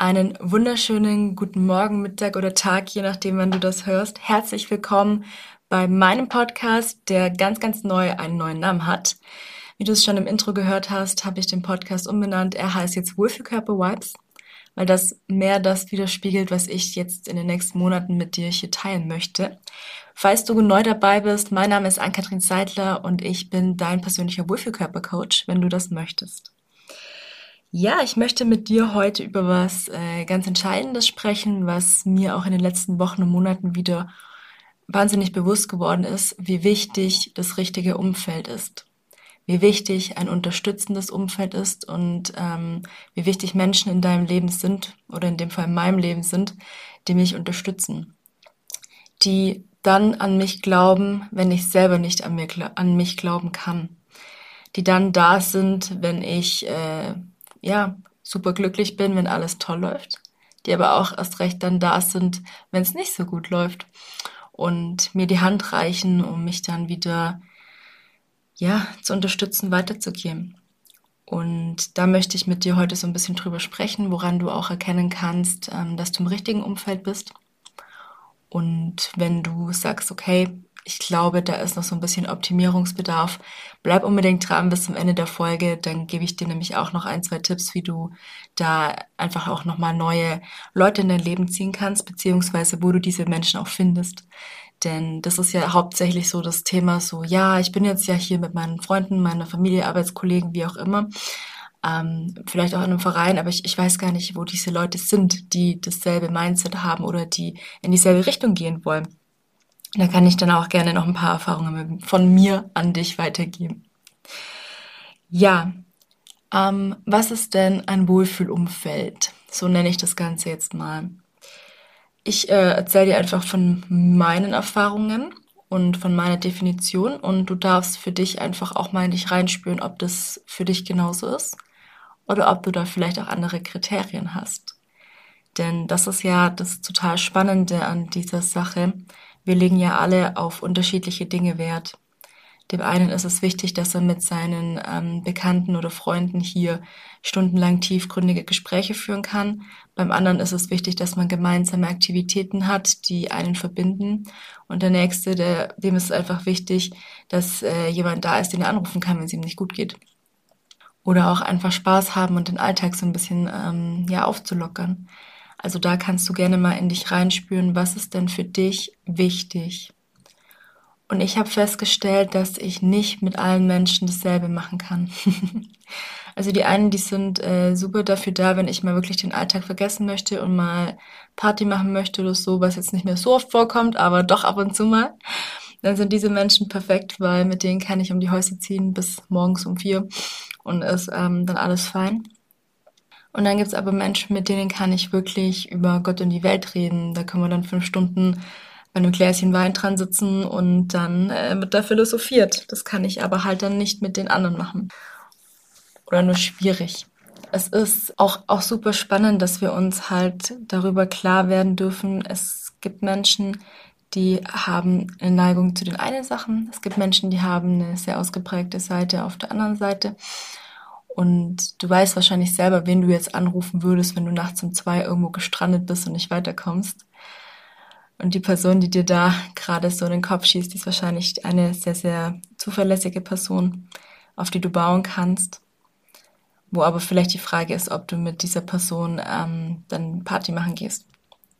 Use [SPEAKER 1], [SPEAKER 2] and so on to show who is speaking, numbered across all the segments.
[SPEAKER 1] einen wunderschönen guten Morgen, Mittag oder Tag, je nachdem, wann du das hörst. Herzlich willkommen bei meinem Podcast, der ganz, ganz neu einen neuen Namen hat. Wie du es schon im Intro gehört hast, habe ich den Podcast umbenannt. Er heißt jetzt Wohlfühlkörper Vibes, weil das mehr das widerspiegelt, was ich jetzt in den nächsten Monaten mit dir hier teilen möchte. Falls du neu dabei bist, mein Name ist Ann-Kathrin Seidler und ich bin dein persönlicher Wohlfühlkörper-Coach, wenn du das möchtest. Ja, ich möchte mit dir heute über was äh, ganz Entscheidendes sprechen, was mir auch in den letzten Wochen und Monaten wieder wahnsinnig bewusst geworden ist, wie wichtig das richtige Umfeld ist. Wie wichtig ein unterstützendes Umfeld ist und ähm, wie wichtig Menschen in deinem Leben sind oder in dem Fall in meinem Leben sind, die mich unterstützen. Die dann an mich glauben, wenn ich selber nicht an, mir, an mich glauben kann. Die dann da sind, wenn ich äh, ja, super glücklich bin, wenn alles toll läuft, die aber auch erst recht dann da sind, wenn es nicht so gut läuft und mir die Hand reichen, um mich dann wieder ja, zu unterstützen, weiterzugehen. Und da möchte ich mit dir heute so ein bisschen drüber sprechen, woran du auch erkennen kannst, ähm, dass du im richtigen Umfeld bist. Und wenn du sagst, okay, ich glaube, da ist noch so ein bisschen Optimierungsbedarf. Bleib unbedingt dran bis zum Ende der Folge, dann gebe ich dir nämlich auch noch ein, zwei Tipps, wie du da einfach auch nochmal neue Leute in dein Leben ziehen kannst, beziehungsweise wo du diese Menschen auch findest. Denn das ist ja hauptsächlich so das Thema so, ja, ich bin jetzt ja hier mit meinen Freunden, meiner Familie, Arbeitskollegen, wie auch immer. Ähm, vielleicht auch in einem Verein, aber ich, ich weiß gar nicht, wo diese Leute sind, die dasselbe Mindset haben oder die in dieselbe Richtung gehen wollen. Da kann ich dann auch gerne noch ein paar Erfahrungen von mir an dich weitergeben. Ja, ähm, was ist denn ein Wohlfühlumfeld? So nenne ich das Ganze jetzt mal. Ich äh, erzähle dir einfach von meinen Erfahrungen und von meiner Definition und du darfst für dich einfach auch mal in dich reinspüren, ob das für dich genauso ist oder ob du da vielleicht auch andere Kriterien hast. Denn das ist ja das total Spannende an dieser Sache, wir legen ja alle auf unterschiedliche Dinge Wert. Dem einen ist es wichtig, dass er mit seinen ähm, Bekannten oder Freunden hier stundenlang tiefgründige Gespräche führen kann. Beim anderen ist es wichtig, dass man gemeinsame Aktivitäten hat, die einen verbinden. Und der nächste, der, dem ist es einfach wichtig, dass äh, jemand da ist, den er anrufen kann, wenn es ihm nicht gut geht. Oder auch einfach Spaß haben und den Alltag so ein bisschen ähm, ja aufzulockern. Also da kannst du gerne mal in dich reinspüren, was ist denn für dich wichtig. Und ich habe festgestellt, dass ich nicht mit allen Menschen dasselbe machen kann. also die einen, die sind äh, super dafür da, wenn ich mal wirklich den Alltag vergessen möchte und mal Party machen möchte oder so, was jetzt nicht mehr so oft vorkommt, aber doch ab und zu mal. Dann sind diese Menschen perfekt, weil mit denen kann ich um die Häuser ziehen bis morgens um vier und ist ähm, dann alles fein. Und dann gibt's aber Menschen, mit denen kann ich wirklich über Gott und die Welt reden. Da können wir dann fünf Stunden bei einem Gläschen Wein dran sitzen und dann äh, mit da philosophiert. Das kann ich aber halt dann nicht mit den anderen machen. Oder nur schwierig. Es ist auch, auch super spannend, dass wir uns halt darüber klar werden dürfen. Es gibt Menschen, die haben eine Neigung zu den einen Sachen. Es gibt Menschen, die haben eine sehr ausgeprägte Seite auf der anderen Seite. Und du weißt wahrscheinlich selber, wen du jetzt anrufen würdest, wenn du nachts um zwei irgendwo gestrandet bist und nicht weiterkommst. Und die Person, die dir da gerade so in den Kopf schießt, ist wahrscheinlich eine sehr, sehr zuverlässige Person, auf die du bauen kannst. Wo aber vielleicht die Frage ist, ob du mit dieser Person ähm, dann Party machen gehst.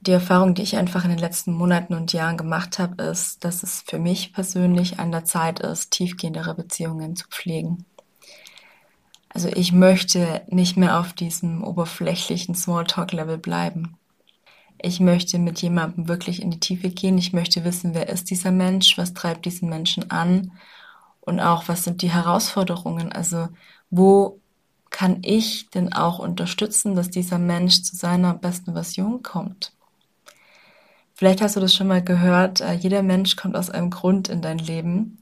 [SPEAKER 1] Die Erfahrung, die ich einfach in den letzten Monaten und Jahren gemacht habe, ist, dass es für mich persönlich an der Zeit ist, tiefgehendere Beziehungen zu pflegen. Also ich möchte nicht mehr auf diesem oberflächlichen Smalltalk-Level bleiben. Ich möchte mit jemandem wirklich in die Tiefe gehen. Ich möchte wissen, wer ist dieser Mensch, was treibt diesen Menschen an und auch, was sind die Herausforderungen. Also wo kann ich denn auch unterstützen, dass dieser Mensch zu seiner besten Version kommt? Vielleicht hast du das schon mal gehört, äh, jeder Mensch kommt aus einem Grund in dein Leben.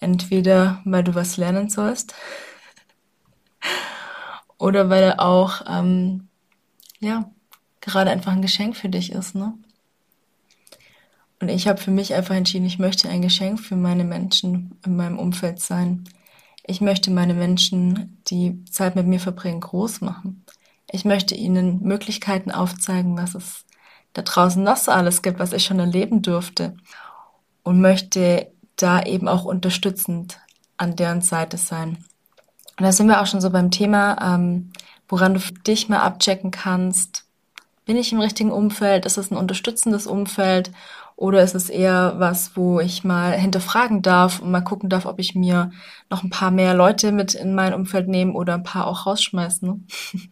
[SPEAKER 1] Entweder weil du was lernen sollst, oder weil er auch, ähm, ja, gerade einfach ein Geschenk für dich ist, ne? Und ich habe für mich einfach entschieden, ich möchte ein Geschenk für meine Menschen in meinem Umfeld sein. Ich möchte meine Menschen, die Zeit mit mir verbringen, groß machen. Ich möchte ihnen Möglichkeiten aufzeigen, was es da draußen noch so alles gibt, was ich schon erleben durfte. Und möchte da eben auch unterstützend an deren Seite sein. Und da sind wir auch schon so beim Thema, ähm, woran du dich mal abchecken kannst. Bin ich im richtigen Umfeld? Ist es ein unterstützendes Umfeld? Oder ist es eher was, wo ich mal hinterfragen darf und mal gucken darf, ob ich mir noch ein paar mehr Leute mit in mein Umfeld nehme oder ein paar auch rausschmeißen? Ne?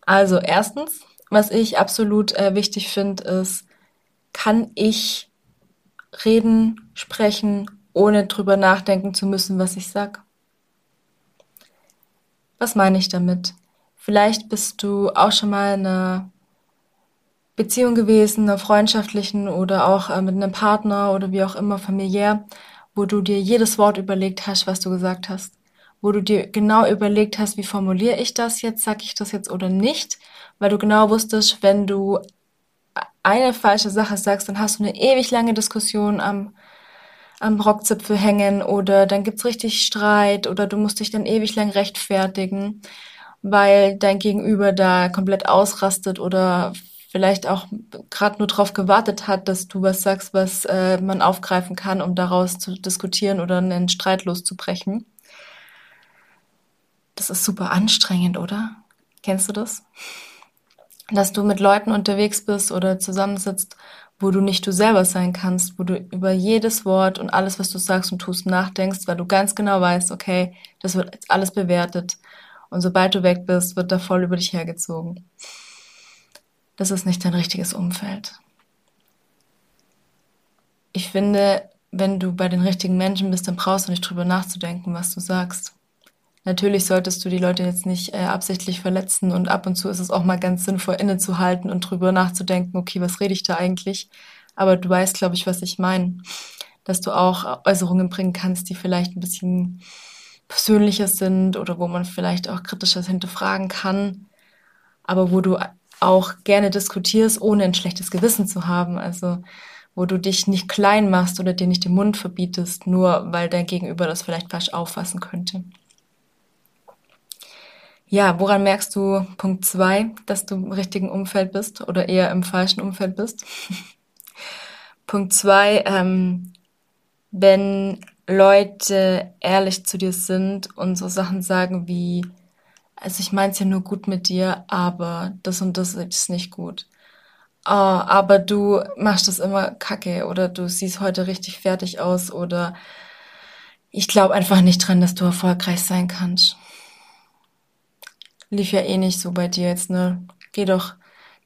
[SPEAKER 1] also erstens, was ich absolut äh, wichtig finde, ist, kann ich reden, sprechen, ohne drüber nachdenken zu müssen, was ich sag? Was meine ich damit? Vielleicht bist du auch schon mal in einer Beziehung gewesen, einer freundschaftlichen oder auch äh, mit einem Partner oder wie auch immer familiär, wo du dir jedes Wort überlegt hast, was du gesagt hast. Wo du dir genau überlegt hast, wie formuliere ich das jetzt, sag ich das jetzt oder nicht, weil du genau wusstest, wenn du eine falsche Sache sagst, dann hast du eine ewig lange Diskussion am am Rockzipfel hängen oder dann gibt's richtig Streit oder du musst dich dann ewig lang rechtfertigen, weil dein Gegenüber da komplett ausrastet oder vielleicht auch gerade nur darauf gewartet hat, dass du was sagst, was äh, man aufgreifen kann, um daraus zu diskutieren oder einen Streit loszubrechen. Das ist super anstrengend, oder? Kennst du das? Dass du mit Leuten unterwegs bist oder zusammensitzt wo du nicht du selber sein kannst, wo du über jedes Wort und alles, was du sagst und tust, nachdenkst, weil du ganz genau weißt, okay, das wird jetzt alles bewertet. Und sobald du weg bist, wird da voll über dich hergezogen. Das ist nicht dein richtiges Umfeld. Ich finde, wenn du bei den richtigen Menschen bist, dann brauchst du nicht drüber nachzudenken, was du sagst. Natürlich solltest du die Leute jetzt nicht äh, absichtlich verletzen und ab und zu ist es auch mal ganz sinnvoll, innezuhalten und drüber nachzudenken, okay, was rede ich da eigentlich? Aber du weißt, glaube ich, was ich meine. Dass du auch Äußerungen bringen kannst, die vielleicht ein bisschen persönlicher sind oder wo man vielleicht auch kritisches hinterfragen kann, aber wo du auch gerne diskutierst, ohne ein schlechtes Gewissen zu haben. Also wo du dich nicht klein machst oder dir nicht den Mund verbietest, nur weil dein Gegenüber das vielleicht falsch auffassen könnte. Ja, woran merkst du Punkt zwei, dass du im richtigen Umfeld bist oder eher im falschen Umfeld bist? Punkt zwei, ähm, wenn Leute ehrlich zu dir sind und so Sachen sagen wie, also ich mein's ja nur gut mit dir, aber das und das ist nicht gut. Oh, aber du machst das immer kacke oder du siehst heute richtig fertig aus oder ich glaube einfach nicht dran, dass du erfolgreich sein kannst lief ja eh nicht so bei dir jetzt, ne? Geh doch,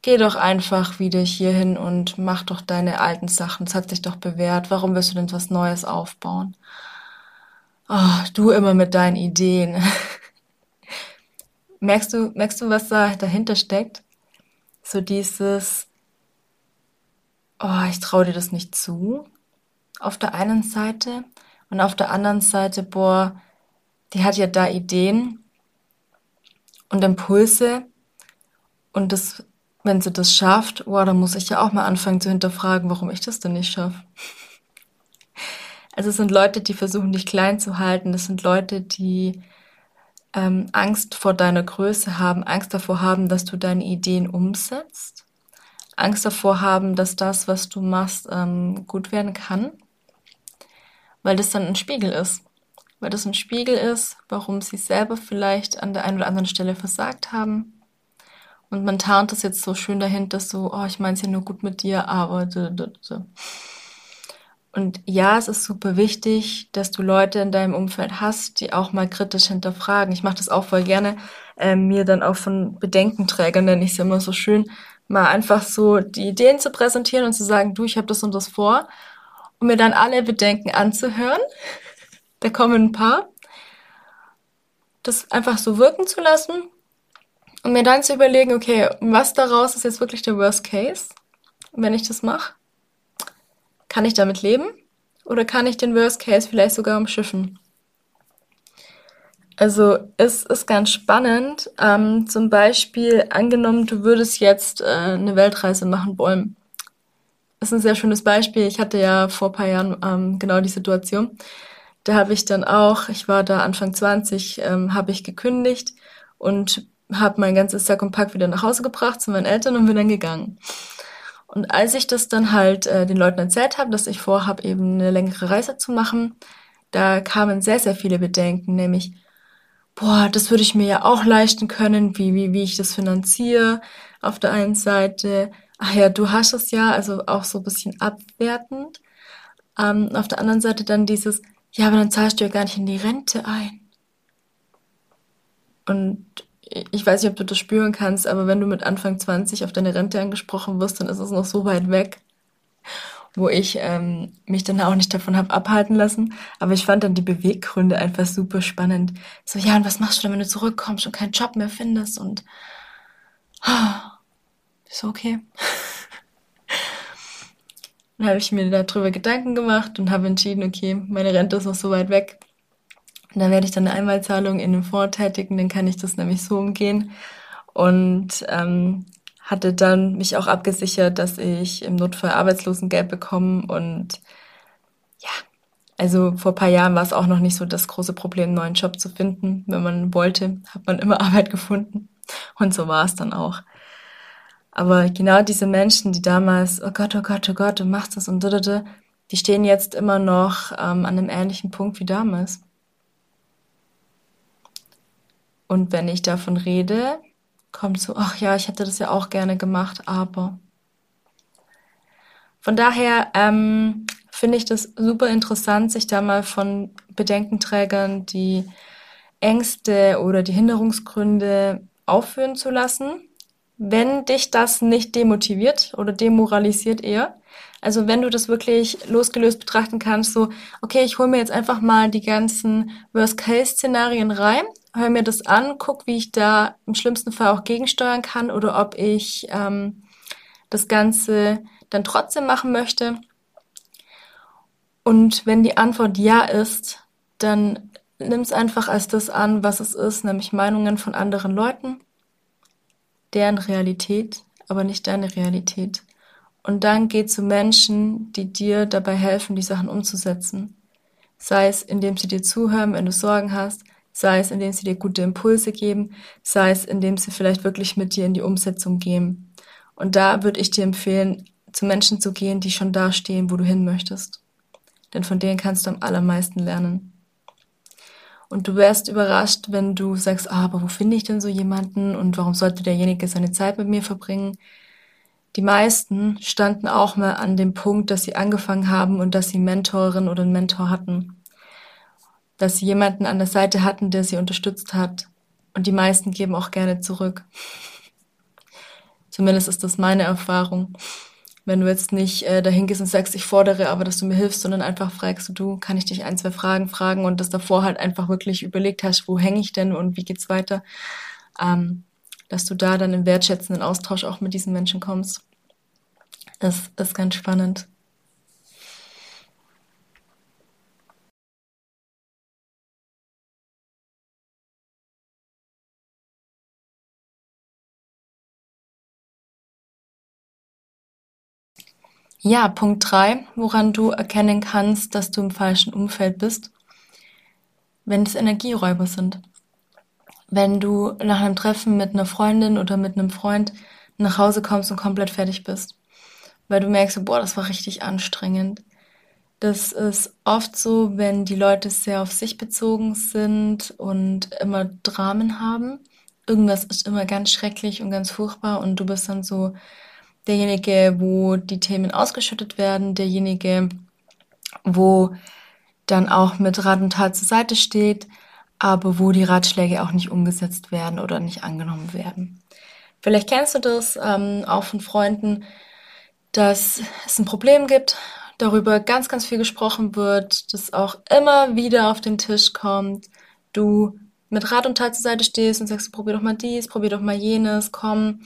[SPEAKER 1] geh doch einfach wieder hierhin und mach doch deine alten Sachen. Es hat sich doch bewährt. Warum willst du denn was Neues aufbauen? Oh, du immer mit deinen Ideen. merkst du, merkst du, was da dahinter steckt? So dieses, oh, ich traue dir das nicht zu. Auf der einen Seite und auf der anderen Seite, boah, die hat ja da Ideen und Impulse. Und das, wenn sie das schafft, wow, dann muss ich ja auch mal anfangen zu hinterfragen, warum ich das denn nicht schaffe. Also es sind Leute, die versuchen, dich klein zu halten. Das sind Leute, die ähm, Angst vor deiner Größe haben, Angst davor haben, dass du deine Ideen umsetzt, Angst davor haben, dass das, was du machst, ähm, gut werden kann, weil das dann ein Spiegel ist weil das ein Spiegel ist, warum sie selber vielleicht an der einen oder anderen Stelle versagt haben. Und man tarnt das jetzt so schön dahinter, so, oh, ich meine es ja nur gut mit dir, aber. Und ja, es ist super wichtig, dass du Leute in deinem Umfeld hast, die auch mal kritisch hinterfragen. Ich mache das auch voll gerne, äh, mir dann auch von Bedenkenträgern, nenne ich es immer so schön, mal einfach so die Ideen zu präsentieren und zu sagen, du, ich habe das und das vor, um mir dann alle Bedenken anzuhören da kommen ein paar, das einfach so wirken zu lassen und mir dann zu überlegen, okay, was daraus ist jetzt wirklich der Worst Case, wenn ich das mache? Kann ich damit leben? Oder kann ich den Worst Case vielleicht sogar umschiffen? Also es ist ganz spannend. Ähm, zum Beispiel angenommen, du würdest jetzt äh, eine Weltreise machen wollen. Das ist ein sehr schönes Beispiel. Ich hatte ja vor paar Jahren ähm, genau die Situation da habe ich dann auch, ich war da Anfang 20, ähm, habe ich gekündigt und habe mein ganzes Sack und Pack wieder nach Hause gebracht zu meinen Eltern und bin dann gegangen. Und als ich das dann halt äh, den Leuten erzählt habe, dass ich vorhabe, eben eine längere Reise zu machen, da kamen sehr, sehr viele Bedenken, nämlich, boah, das würde ich mir ja auch leisten können, wie, wie, wie ich das finanziere. Auf der einen Seite, ach ja, du hast es ja, also auch so ein bisschen abwertend. Ähm, auf der anderen Seite dann dieses, ja, aber dann zahlst du ja gar nicht in die Rente ein. Und ich weiß nicht, ob du das spüren kannst, aber wenn du mit Anfang 20 auf deine Rente angesprochen wirst, dann ist es noch so weit weg, wo ich ähm, mich dann auch nicht davon habe abhalten lassen. Aber ich fand dann die Beweggründe einfach super spannend. So, ja, und was machst du dann, wenn du zurückkommst und keinen Job mehr findest? Und oh, so, okay. Dann habe ich mir darüber Gedanken gemacht und habe entschieden, okay, meine Rente ist noch so weit weg. Und dann werde ich dann eine Einmalzahlung in den Fonds tätigen, dann kann ich das nämlich so umgehen. Und ähm, hatte dann mich auch abgesichert, dass ich im Notfall Arbeitslosengeld bekomme. Und ja, also vor paar Jahren war es auch noch nicht so das große Problem, einen neuen Job zu finden. Wenn man wollte, hat man immer Arbeit gefunden. Und so war es dann auch. Aber genau diese Menschen, die damals, oh Gott, oh Gott, oh Gott, du machst das und da, die stehen jetzt immer noch ähm, an einem ähnlichen Punkt wie damals. Und wenn ich davon rede, kommt so, ach ja, ich hätte das ja auch gerne gemacht, aber. Von daher ähm, finde ich das super interessant, sich da mal von Bedenkenträgern die Ängste oder die Hinderungsgründe aufführen zu lassen. Wenn dich das nicht demotiviert oder demoralisiert eher, also wenn du das wirklich losgelöst betrachten kannst, so, okay, ich hole mir jetzt einfach mal die ganzen Worst-Case-Szenarien rein höre mir das an, guck, wie ich da im schlimmsten Fall auch gegensteuern kann oder ob ich ähm, das Ganze dann trotzdem machen möchte. Und wenn die Antwort ja ist, dann nimm es einfach als das an, was es ist, nämlich Meinungen von anderen Leuten, deren Realität, aber nicht deine Realität. Und dann geh zu Menschen, die dir dabei helfen, die Sachen umzusetzen. Sei es, indem sie dir zuhören, wenn du Sorgen hast, sei es indem sie dir gute Impulse geben, sei es indem sie vielleicht wirklich mit dir in die Umsetzung gehen. Und da würde ich dir empfehlen, zu Menschen zu gehen, die schon da stehen, wo du hin möchtest. Denn von denen kannst du am allermeisten lernen. Und du wärst überrascht, wenn du sagst, ah, aber wo finde ich denn so jemanden und warum sollte derjenige seine Zeit mit mir verbringen? Die meisten standen auch mal an dem Punkt, dass sie angefangen haben und dass sie Mentorin oder einen Mentor hatten dass sie jemanden an der Seite hatten, der sie unterstützt hat. Und die meisten geben auch gerne zurück. Zumindest ist das meine Erfahrung. Wenn du jetzt nicht äh, dahin gehst und sagst, ich fordere aber, dass du mir hilfst, sondern einfach fragst, du, kann ich dich ein, zwei Fragen fragen und das davor halt einfach wirklich überlegt hast, wo hänge ich denn und wie geht's weiter, ähm, dass du da dann im wertschätzenden Austausch auch mit diesen Menschen kommst. Das ist ganz spannend. Ja, Punkt drei, woran du erkennen kannst, dass du im falschen Umfeld bist, wenn es Energieräuber sind. Wenn du nach einem Treffen mit einer Freundin oder mit einem Freund nach Hause kommst und komplett fertig bist, weil du merkst, boah, das war richtig anstrengend. Das ist oft so, wenn die Leute sehr auf sich bezogen sind und immer Dramen haben. Irgendwas ist immer ganz schrecklich und ganz furchtbar und du bist dann so, derjenige, wo die Themen ausgeschüttet werden, derjenige, wo dann auch mit Rat und Tat zur Seite steht, aber wo die Ratschläge auch nicht umgesetzt werden oder nicht angenommen werden. Vielleicht kennst du das ähm, auch von Freunden, dass es ein Problem gibt, darüber ganz, ganz viel gesprochen wird, das auch immer wieder auf den Tisch kommt, du mit Rat und Tat zur Seite stehst und sagst, probier doch mal dies, probier doch mal jenes, komm,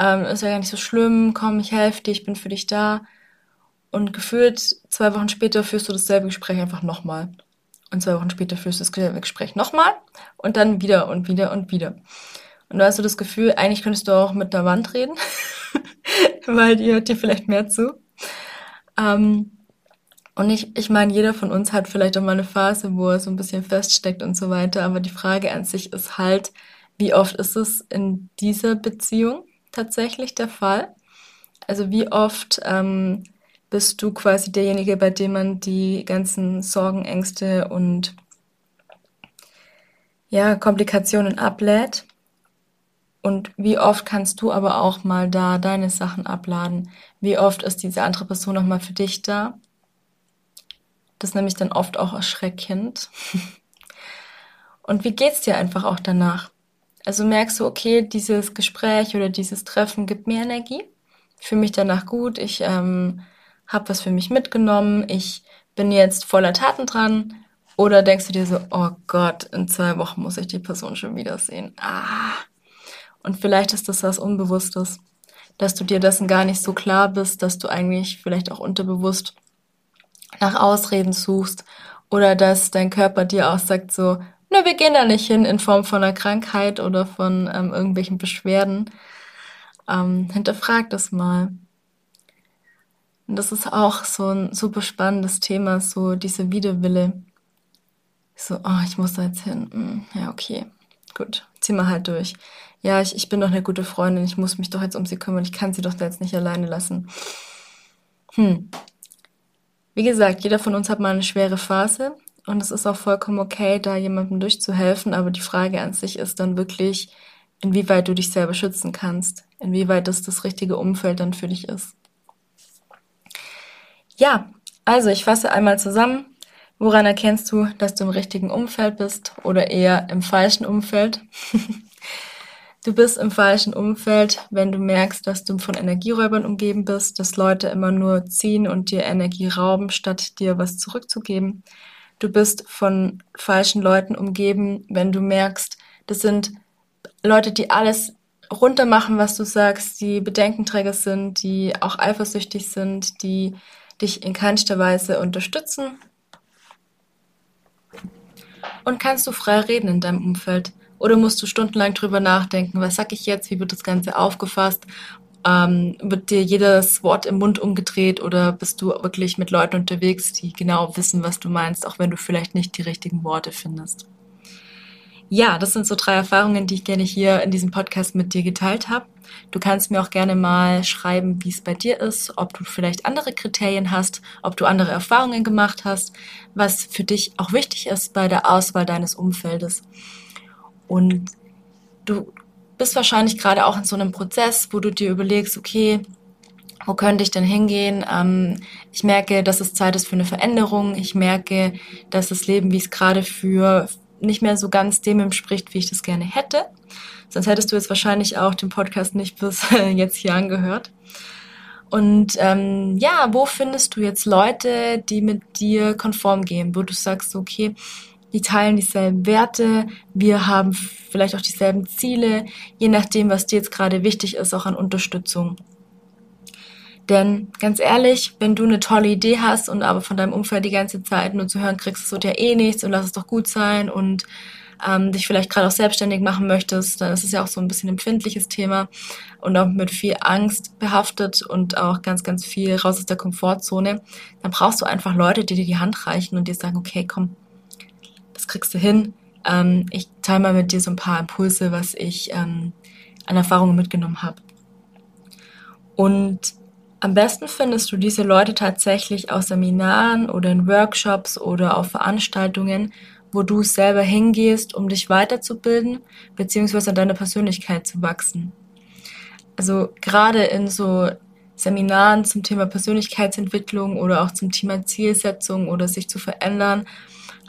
[SPEAKER 1] ähm, ist ja gar nicht so schlimm, komm, ich helfe dir, ich bin für dich da. Und gefühlt zwei Wochen später führst du dasselbe Gespräch einfach nochmal. Und zwei Wochen später führst du dasselbe Gespräch nochmal und dann wieder und wieder und wieder. Und da hast du das Gefühl, eigentlich könntest du auch mit der Wand reden, weil die hört dir vielleicht mehr zu. Ähm, und ich, ich meine, jeder von uns hat vielleicht auch mal eine Phase, wo er so ein bisschen feststeckt und so weiter. Aber die Frage an sich ist halt, Wie oft ist es in dieser Beziehung tatsächlich der Fall? Also wie oft ähm, bist du quasi derjenige, bei dem man die ganzen Sorgen, Ängste und ja, Komplikationen ablädt? Und wie oft kannst du aber auch mal da deine Sachen abladen? Wie oft ist diese andere Person nochmal für dich da? Das ist nämlich dann oft auch erschreckend. Und wie geht's dir einfach auch danach? Also merkst du, okay, dieses Gespräch oder dieses Treffen gibt mir Energie, ich fühle mich danach gut, ich ähm, habe was für mich mitgenommen, ich bin jetzt voller Taten dran. Oder denkst du dir so, oh Gott, in zwei Wochen muss ich die Person schon wiedersehen. Ah. Und vielleicht ist das was Unbewusstes, dass du dir dessen gar nicht so klar bist, dass du eigentlich vielleicht auch unterbewusst nach Ausreden suchst oder dass dein Körper dir auch sagt so, ne, wir gehen da nicht hin in Form von einer Krankheit oder von ähm, irgendwelchen Beschwerden. Ähm, hinterfrag das mal. Und das ist auch so ein super spannendes Thema, so diese Widerwille. So, oh, ich muss da jetzt hin. Hm, ja, okay. Gut, zieh mal halt durch. Ja, ich, ich bin doch eine gute Freundin, ich muss mich doch jetzt um sie kümmern, ich kann sie doch da jetzt nicht alleine lassen. Hm. Wie gesagt, jeder von uns hat mal eine schwere Phase und es ist auch vollkommen okay, da jemandem durchzuhelfen, aber die Frage an sich ist dann wirklich, inwieweit du dich selber schützen kannst, inwieweit das das richtige Umfeld dann für dich ist. Ja, also ich fasse einmal zusammen. Woran erkennst du, dass du im richtigen Umfeld bist oder eher im falschen Umfeld? Du bist im falschen Umfeld, wenn du merkst, dass du von Energieräubern umgeben bist, dass Leute immer nur ziehen und dir Energie rauben, statt dir was zurückzugeben. Du bist von falschen Leuten umgeben, wenn du merkst, das sind Leute, die alles runtermachen, was du sagst, die Bedenkenträger sind, die auch eifersüchtig sind, die dich in keinster Weise unterstützen. Und kannst du frei reden in deinem Umfeld? Oder musst du stundenlang drüber nachdenken, was sag ich jetzt, wie wird das Ganze aufgefasst ähm, wird dir jedes Wort im Mund umgedreht oder bist du wirklich mit Leuten unterwegs, die genau wissen, was du meinst, auch wenn du vielleicht nicht die richtigen Worte findest? Ja, das sind so drei Erfahrungen, die ich gerne hier in diesem Podcast mit dir geteilt habe. Du kannst mir auch gerne mal schreiben, wie es bei dir ist, ob du vielleicht andere Kriterien hast, ob du andere Erfahrungen gemacht hast, was für dich auch wichtig ist bei der Auswahl deines Umfeldes. Und du bist wahrscheinlich gerade auch in so einem Prozess, wo du dir überlegst, okay, wo könnte ich denn hingehen? Ähm, ich merke, dass es Zeit ist für eine Veränderung. Ich merke, dass das Leben, wie es gerade führe, nicht mehr so ganz dem entspricht, wie ich das gerne hätte. Sonst hättest du jetzt wahrscheinlich auch den Podcast nicht bis jetzt hier angehört. Und ähm, ja, wo findest du jetzt Leute, die mit dir konform gehen, wo du sagst, okay, die teilen dieselben Werte, wir haben vielleicht auch dieselben Ziele, je nachdem, was dir jetzt gerade wichtig ist, auch an Unterstützung. Denn ganz ehrlich, wenn du eine tolle Idee hast und aber von deinem Umfeld die ganze Zeit nur zu hören kriegst, es wird ja eh nichts und lass es doch gut sein und ähm, dich vielleicht gerade auch selbstständig machen möchtest, dann ist es ja auch so ein bisschen ein empfindliches Thema und auch mit viel Angst behaftet und auch ganz, ganz viel raus aus der Komfortzone, dann brauchst du einfach Leute, die dir die Hand reichen und dir sagen, okay, komm, kriegst du hin. Ähm, ich teile mal mit dir so ein paar Impulse, was ich ähm, an Erfahrungen mitgenommen habe. Und am besten findest du diese Leute tatsächlich aus Seminaren oder in Workshops oder auf Veranstaltungen, wo du selber hingehst, um dich weiterzubilden, beziehungsweise an deiner Persönlichkeit zu wachsen. Also gerade in so Seminaren zum Thema Persönlichkeitsentwicklung oder auch zum Thema Zielsetzung oder sich zu verändern,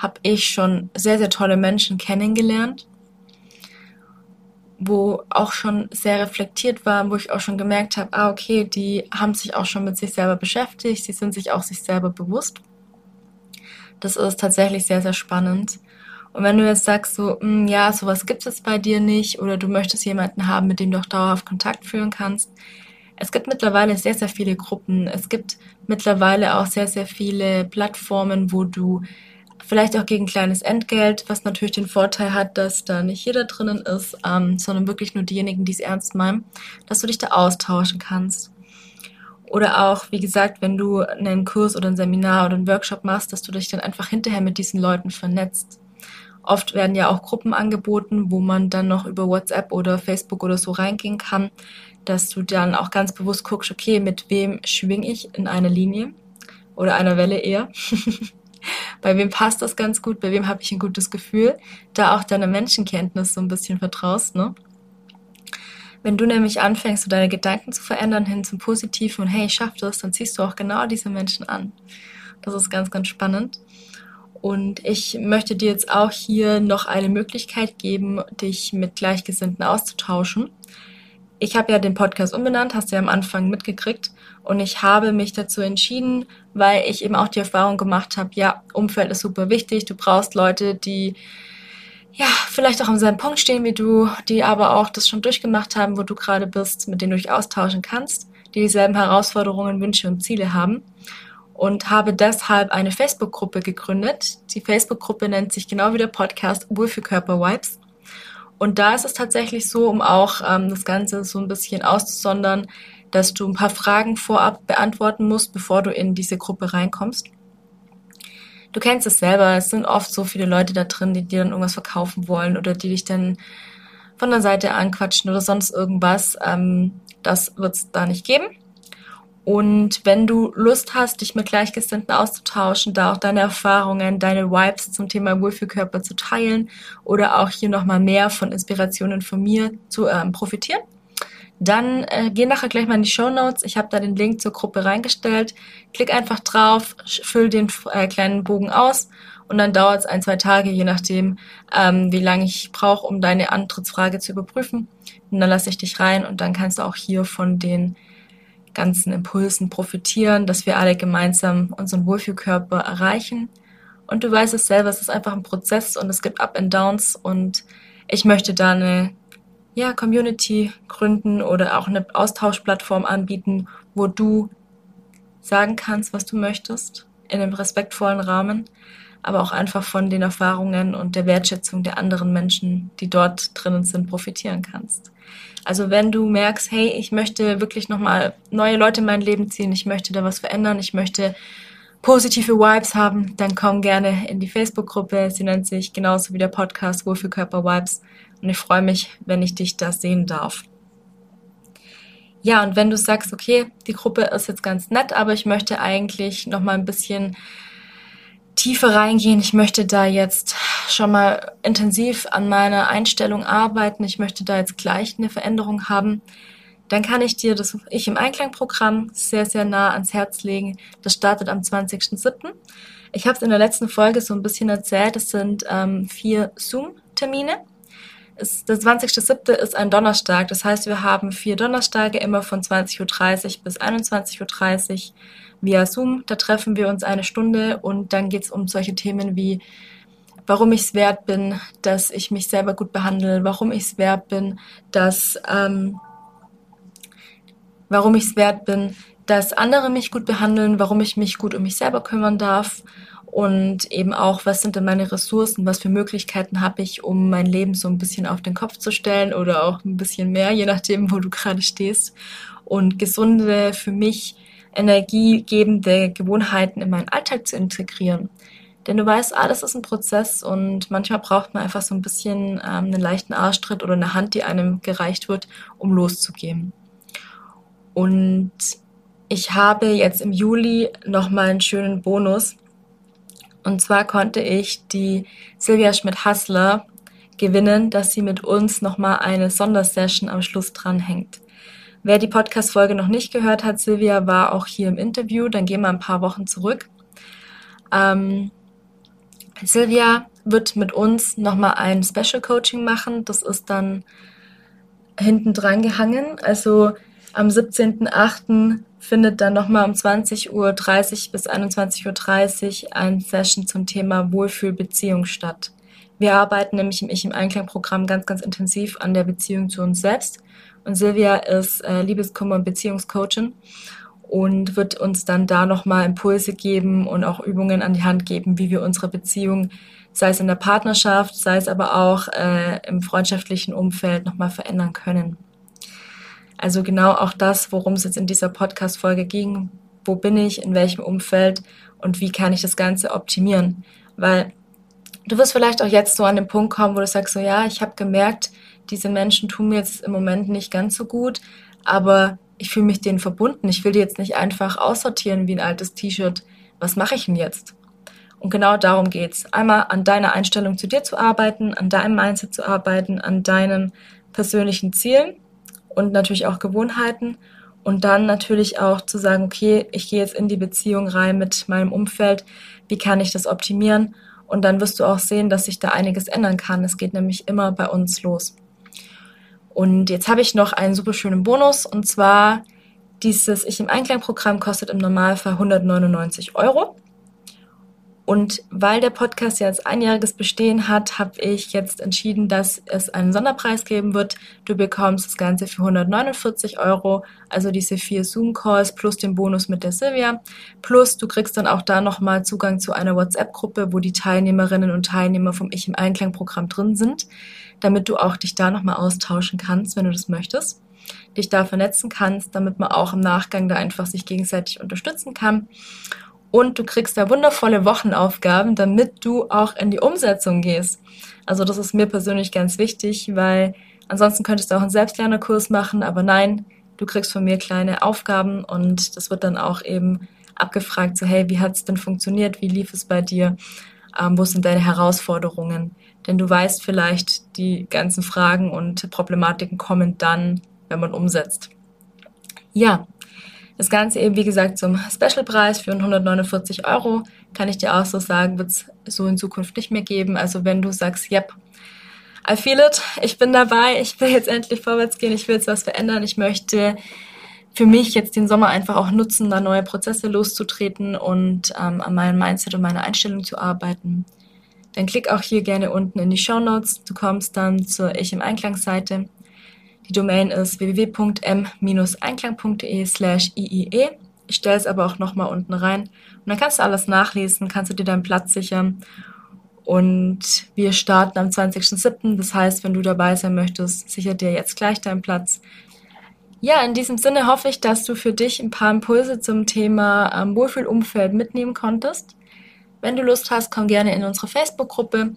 [SPEAKER 1] habe ich schon sehr, sehr tolle Menschen kennengelernt, wo auch schon sehr reflektiert waren, wo ich auch schon gemerkt habe, ah, okay, die haben sich auch schon mit sich selber beschäftigt, sie sind sich auch sich selber bewusst. Das ist tatsächlich sehr, sehr spannend. Und wenn du jetzt sagst, so, mh, hm, ja, sowas gibt es bei dir nicht, oder du möchtest jemanden haben, mit dem du auch dauerhaft Kontakt führen kannst, es gibt mittlerweile sehr, sehr viele Gruppen. Es gibt mittlerweile auch sehr, sehr viele Plattformen, wo du Vielleicht auch gegen kleines Entgelt, was natürlich den Vorteil hat, dass da nicht jeder drinnen ist, ähm, sondern wirklich nur diejenigen, die es ernst meinen, dass du dich da austauschen kannst. Oder auch, wie gesagt, wenn du einen Kurs oder ein Seminar oder einen Workshop machst, dass du dich dann einfach hinterher mit diesen Leuten vernetzt. Oft werden ja auch Gruppen angeboten, wo man dann noch über WhatsApp oder Facebook oder so reingehen kann, dass du dann auch ganz bewusst guckst, okay, mit wem schwing ich in eine Linie oder einer Welle eher. bei wem passt das ganz gut, bei wem habe ich ein gutes Gefühl, da auch deiner Menschenkenntnis so ein bisschen vertraust, ne? Wenn du nämlich anfängst, so deine Gedanken zu verändern hin zum Positiven und hey, ich schaff das, dann ziehst du auch genau diese Menschen an. Das ist ganz, ganz spannend. Und ich möchte dir jetzt auch hier noch eine Möglichkeit geben, dich mit Gleichgesinnten auszutauschen. Ich habe ja den Podcast umbenannt, hast du ja am Anfang mitgekriegt. Und ich habe mich dazu entschieden, weil ich eben auch die Erfahrung gemacht habe, ja, Umfeld ist super wichtig. Du brauchst Leute, die ja, vielleicht auch am selben Punkt stehen wie du, die aber auch das schon durchgemacht haben, wo du gerade bist, mit denen du dich austauschen kannst, die dieselben Herausforderungen, Wünsche und Ziele haben. Und habe deshalb eine Facebook-Gruppe gegründet. Die Facebook-Gruppe nennt sich genau wie der Podcast Wohlfühlkörper Vibes. Und da ist es tatsächlich so, um auch ähm, das Ganze so ein bisschen auszusondern, dass du ein paar Fragen vorab beantworten musst, bevor du in diese Gruppe reinkommst du kennst es selber, es sind oft so viele Leute da drin, die dir dann irgendwas verkaufen wollen oder die dich dann von der Seite anquatschen oder sonst irgendwas. Ähm, das wird es da nicht geben. Und wenn du Lust hast, dich mit Gleichgesinnten auszutauschen, da auch deine Erfahrungen, deine Vibes zum Thema Wohlfühlkörper zu teilen oder auch hier nochmal mehr von Inspirationen von mir zu ähm, profitieren, dann äh, geh nachher gleich mal in die Show Notes. Ich habe da den Link zur Gruppe reingestellt. Klick einfach drauf, füll den äh, kleinen Bogen aus und dann dauert es ein, zwei Tage, je nachdem, ähm, wie lange ich brauche, um deine Antrittsfrage zu überprüfen. Und dann lasse ich dich rein und dann kannst du auch hier von den ganzen Impulsen profitieren, dass wir alle gemeinsam unseren Wohlfühlkörper erreichen. Und du weißt es selber, es ist einfach ein Prozess und es gibt Up and Downs und ich möchte da eine ja, Community gründen oder auch eine Austauschplattform anbieten, wo du sagen kannst, was du möchtest, in einem respektvollen Rahmen, aber auch einfach von den Erfahrungen und der Wertschätzung der anderen Menschen, die dort drinnen sind, profitieren kannst. Also wenn du merkst, hey, ich möchte wirklich nochmal neue Leute in mein Leben ziehen, ich möchte da was verändern, ich möchte positive Vibes haben, dann komm gerne in die Facebook-Gruppe. Sie nennt sich genauso wie der Podcast Wohlfühlkörper Vibes. Und ich freue mich, wenn ich dich da sehen darf. Ja, und wenn du sagst, okay, die Gruppe ist jetzt ganz nett, aber ich möchte eigentlich noch mal ein bisschen tiefer reingehen. Ich möchte da jetzt schon mal intensiv an meiner Einstellung arbeiten. Ich möchte da jetzt gleich eine Veränderung haben. Dann kann ich dir das Ich im Einklang-Programm sehr, sehr nah ans Herz legen. Das startet am 20.07. Ich habe es in der letzten Folge so ein bisschen erzählt. Es sind ähm, vier Zoom-Termine ist, der 20.07. ist ein Donnerstag. Das heißt, wir haben vier Donnerstage immer von 20.30 Uhr bis 21.30 Uhr via Zoom. Da treffen wir uns eine Stunde und dann geht es um solche Themen wie, warum ich es wert bin, dass ich mich selber gut behandle, warum ich es wert bin, dass, ähm, warum ich es wert bin, dass andere mich gut behandeln, warum ich mich gut um mich selber kümmern darf und eben auch, was sind denn meine Ressourcen, was für Möglichkeiten habe ich, um mein Leben so ein bisschen auf den Kopf zu stellen oder auch ein bisschen mehr, je nachdem, wo du gerade stehst. Und gesunde, für mich energiegebende Gewohnheiten in meinen Alltag zu integrieren. Denn du weißt, alles ist ein Prozess und manchmal braucht man einfach so ein bisschen ähm, einen leichten Arschtritt oder eine Hand, die einem gereicht wird, um loszugehen. Und ich habe jetzt im Juli nochmal einen schönen Bonus und zwar konnte ich die Silvia Schmidt-Hassler gewinnen, dass sie mit uns nochmal eine Sondersession am Schluss dranhängt. Wer die Podcast-Folge noch nicht gehört hat, Silvia war auch hier im Interview, dann gehen wir ein paar Wochen zurück. Ähm, Silvia wird mit uns nochmal ein Special Coaching machen. Das ist dann hinten dran gehangen. Also am 17.08 findet dann nochmal um 20.30 Uhr bis 21.30 Uhr ein Session zum Thema Wohlfühlbeziehung statt. Wir arbeiten nämlich im Ich im Einklang-Programm ganz, ganz intensiv an der Beziehung zu uns selbst. Und Silvia ist äh, Liebeskummer- und Beziehungscoachin und wird uns dann da nochmal Impulse geben und auch Übungen an die Hand geben, wie wir unsere Beziehung, sei es in der Partnerschaft, sei es aber auch äh, im freundschaftlichen Umfeld, nochmal verändern können. Also genau auch das, worum es jetzt in dieser Podcast-Folge ging. Wo bin ich, in welchem Umfeld und wie kann ich das Ganze optimieren? Weil Du wirst vielleicht auch jetzt so an den Punkt kommen, wo du sagst, so ja, ich habe gemerkt, diese Menschen tun mir jetzt im Moment nicht ganz so gut, aber ich fühle mich denen verbunden. Ich will die jetzt nicht einfach aussortieren wie ein altes T-Shirt. Was mache ich denn jetzt? Und genau darum geht's. Einmal an deiner Einstellung zu dir zu arbeiten, an deinem Mindset zu arbeiten, an deinen persönlichen Zielen und natürlich auch Gewohnheiten. Und dann natürlich auch zu sagen, okay, ich gehe jetzt in die Beziehung rein mit meinem Umfeld. Wie kann ich das optimieren? Und dann wirst du auch sehen, dass sich da einiges ändern kann. Es geht nämlich immer bei uns los. Und jetzt habe ich noch einen super schönen Bonus und zwar dieses Ich im Einklang-Programm kostet im Normalfall 199 Euro. Und weil der Podcast jetzt einjähriges Bestehen hat, habe ich jetzt entschieden, dass es einen Sonderpreis geben wird. Du bekommst das Ganze für 149 Euro, also diese vier Zoom-Calls plus den Bonus mit der Silvia. Plus du kriegst dann auch da nochmal Zugang zu einer WhatsApp-Gruppe, wo die Teilnehmerinnen und Teilnehmer vom Ich im Einklang-Programm drin sind, damit du auch dich da nochmal austauschen kannst, wenn du das möchtest dich da vernetzen kannst, damit man auch im Nachgang da einfach sich gegenseitig unterstützen kann und du kriegst da wundervolle Wochenaufgaben, damit du auch in die Umsetzung gehst. Also das ist mir persönlich ganz wichtig, weil ansonsten könntest du auch einen Selbstlernerkurs machen, aber nein, du kriegst von mir kleine Aufgaben und das wird dann auch eben abgefragt, so hey, wie hat es denn funktioniert, wie lief es bei dir, ähm, wo sind deine Herausforderungen? Denn du weißt vielleicht, die ganzen Fragen und Problematiken kommen dann, wenn man umsetzt. Ja, das Ganze eben, wie gesagt, zum Specialpreis für 149 Euro. Kann ich dir auch so sagen, wird es so in Zukunft nicht mehr geben. Also wenn du sagst, yep, I feel it, ich bin dabei, ich will jetzt endlich vorwärts gehen, ich will jetzt was verändern, ich möchte für mich jetzt den Sommer einfach auch nutzen, da neue Prozesse loszutreten und ähm, an meinem Mindset und meiner Einstellung zu arbeiten. Dann klick auch hier gerne unten in die Show Notes. Du kommst dann zur Ich im Einklang Seite. Die Domain ist www.m-einklang.de slash iie. Ich stelle es aber auch nochmal unten rein. Und dann kannst du alles nachlesen, kannst du dir deinen Platz sichern. Und wir starten am 20.07. Das heißt, wenn du dabei sein möchtest, sicher dir jetzt gleich deinen Platz. Ja, in diesem Sinne hoffe ich, dass du für dich ein paar Impulse zum Thema ähm, Wohlfühlumfeld mitnehmen konntest. Wenn du Lust hast, komm gerne in unsere Facebook-Gruppe.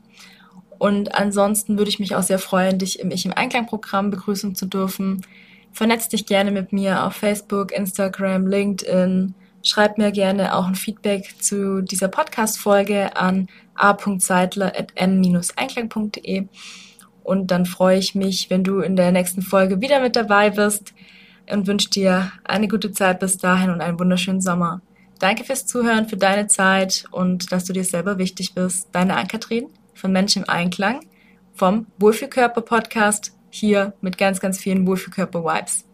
[SPEAKER 1] Und ansonsten würde ich mich auch sehr freuen, dich im Ich im Einklang-Programm begrüßen zu dürfen. Vernetz dich gerne mit mir auf Facebook, Instagram, LinkedIn. Schreib mir gerne auch ein Feedback zu dieser Podcast-Folge an a.seidler.m-einklang.de. Und dann freue ich mich, wenn du in der nächsten Folge wieder mit dabei bist und wünsche dir eine gute Zeit bis dahin und einen wunderschönen Sommer. Danke fürs Zuhören, für deine Zeit und dass du dir selber wichtig bist. Deine Ann-Kathrin von Menschen im Einklang vom Wohlfühlkörper Podcast hier mit ganz, ganz vielen Wohlfühlkörper-Vibes.